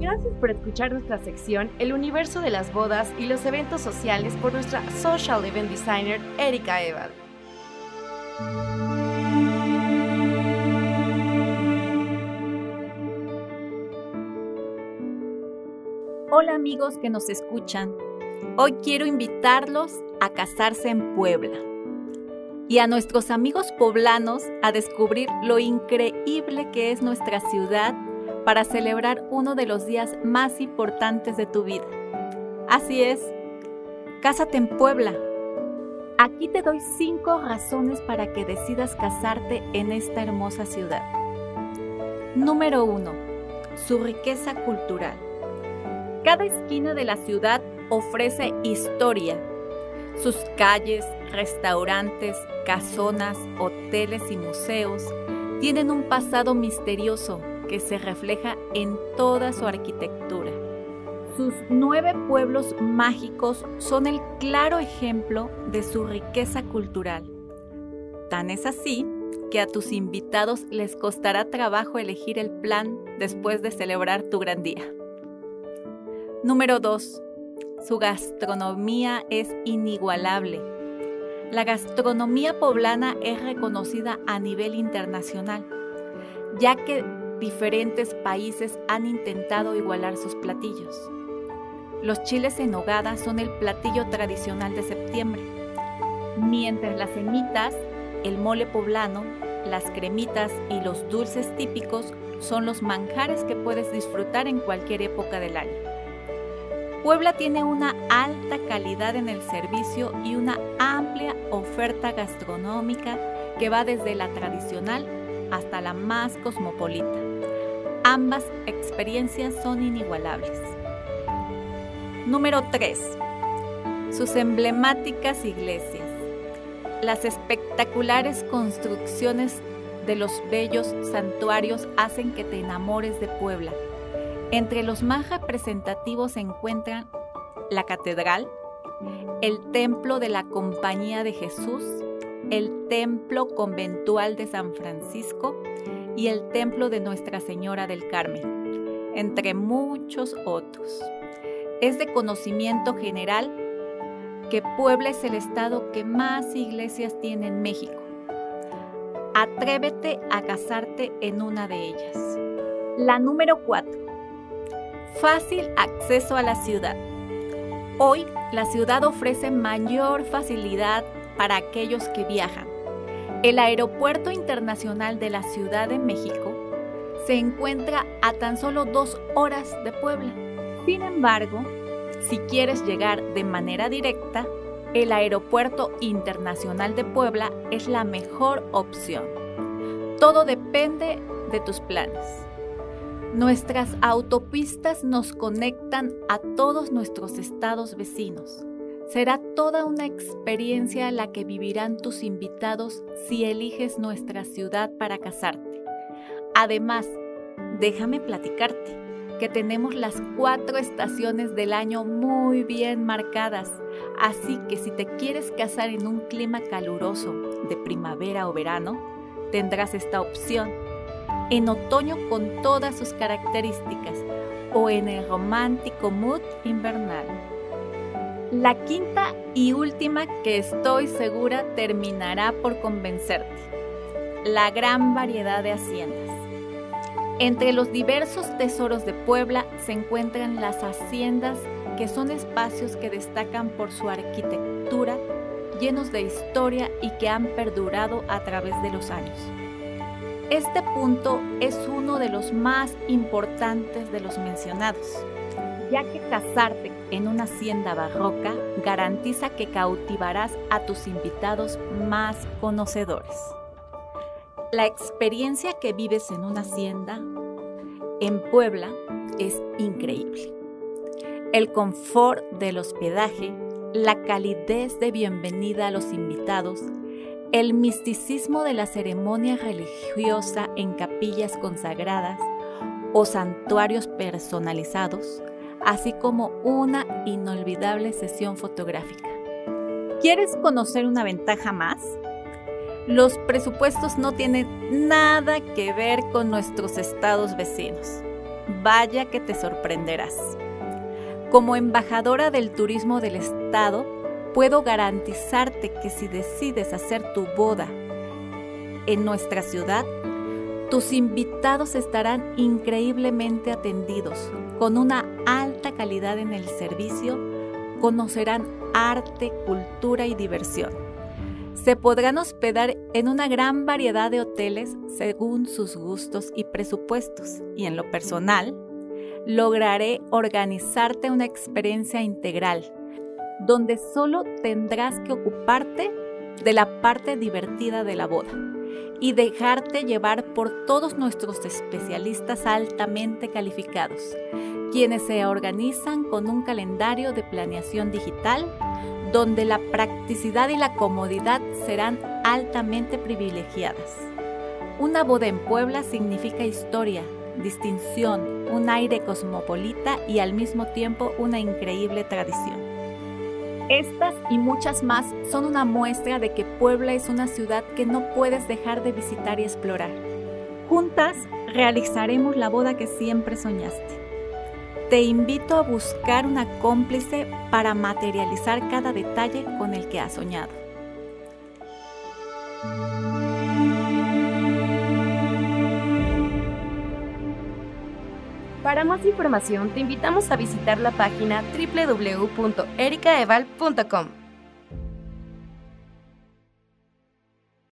Gracias por escuchar nuestra sección El universo de las bodas y los eventos sociales por nuestra social event designer Erika Eval. Hola amigos que nos escuchan. Hoy quiero invitarlos a casarse en Puebla y a nuestros amigos poblanos a descubrir lo increíble que es nuestra ciudad para celebrar uno de los días más importantes de tu vida. Así es, cásate en Puebla. Aquí te doy cinco razones para que decidas casarte en esta hermosa ciudad. Número 1. Su riqueza cultural. Cada esquina de la ciudad ofrece historia. Sus calles, restaurantes, casonas, hoteles y museos tienen un pasado misterioso que se refleja en toda su arquitectura. Sus nueve pueblos mágicos son el claro ejemplo de su riqueza cultural. Tan es así que a tus invitados les costará trabajo elegir el plan después de celebrar tu gran día. Número 2. Su gastronomía es inigualable. La gastronomía poblana es reconocida a nivel internacional, ya que diferentes países han intentado igualar sus platillos. Los chiles en nogada son el platillo tradicional de septiembre, mientras las semitas, el mole poblano, las cremitas y los dulces típicos son los manjares que puedes disfrutar en cualquier época del año. Puebla tiene una alta calidad en el servicio y una amplia oferta gastronómica que va desde la tradicional hasta la más cosmopolita. Ambas experiencias son inigualables. Número 3. Sus emblemáticas iglesias. Las espectaculares construcciones de los bellos santuarios hacen que te enamores de Puebla entre los más representativos se encuentran la catedral, el templo de la Compañía de Jesús, el templo conventual de San Francisco y el templo de Nuestra Señora del Carmen, entre muchos otros. Es de conocimiento general que Puebla es el estado que más iglesias tiene en México. Atrévete a casarte en una de ellas. La número 4 Fácil acceso a la ciudad. Hoy la ciudad ofrece mayor facilidad para aquellos que viajan. El Aeropuerto Internacional de la Ciudad de México se encuentra a tan solo dos horas de Puebla. Sin embargo, si quieres llegar de manera directa, el Aeropuerto Internacional de Puebla es la mejor opción. Todo depende de tus planes. Nuestras autopistas nos conectan a todos nuestros estados vecinos. Será toda una experiencia la que vivirán tus invitados si eliges nuestra ciudad para casarte. Además, déjame platicarte que tenemos las cuatro estaciones del año muy bien marcadas, así que si te quieres casar en un clima caluroso de primavera o verano, tendrás esta opción en otoño con todas sus características o en el romántico mood invernal. La quinta y última que estoy segura terminará por convencerte. La gran variedad de haciendas. Entre los diversos tesoros de Puebla se encuentran las haciendas que son espacios que destacan por su arquitectura, llenos de historia y que han perdurado a través de los años. Este punto es uno de los más importantes de los mencionados, ya que casarte en una hacienda barroca garantiza que cautivarás a tus invitados más conocedores. La experiencia que vives en una hacienda en Puebla es increíble. El confort del hospedaje, la calidez de bienvenida a los invitados, el misticismo de la ceremonia religiosa en capillas consagradas o santuarios personalizados, así como una inolvidable sesión fotográfica. ¿Quieres conocer una ventaja más? Los presupuestos no tienen nada que ver con nuestros estados vecinos. vaya que te sorprenderás. Como embajadora del turismo del Estado, puedo garantizarte que si decides hacer tu boda en nuestra ciudad, tus invitados estarán increíblemente atendidos, con una alta en el servicio, conocerán arte, cultura y diversión. Se podrán hospedar en una gran variedad de hoteles según sus gustos y presupuestos. Y en lo personal, lograré organizarte una experiencia integral, donde solo tendrás que ocuparte de la parte divertida de la boda y dejarte llevar por todos nuestros especialistas altamente calificados, quienes se organizan con un calendario de planeación digital donde la practicidad y la comodidad serán altamente privilegiadas. Una boda en Puebla significa historia, distinción, un aire cosmopolita y al mismo tiempo una increíble tradición. Estas y muchas más son una muestra de que Puebla es una ciudad que no puedes dejar de visitar y explorar. Juntas realizaremos la boda que siempre soñaste. Te invito a buscar una cómplice para materializar cada detalle con el que has soñado. Para más información te invitamos a visitar la página www.ericaeval.com.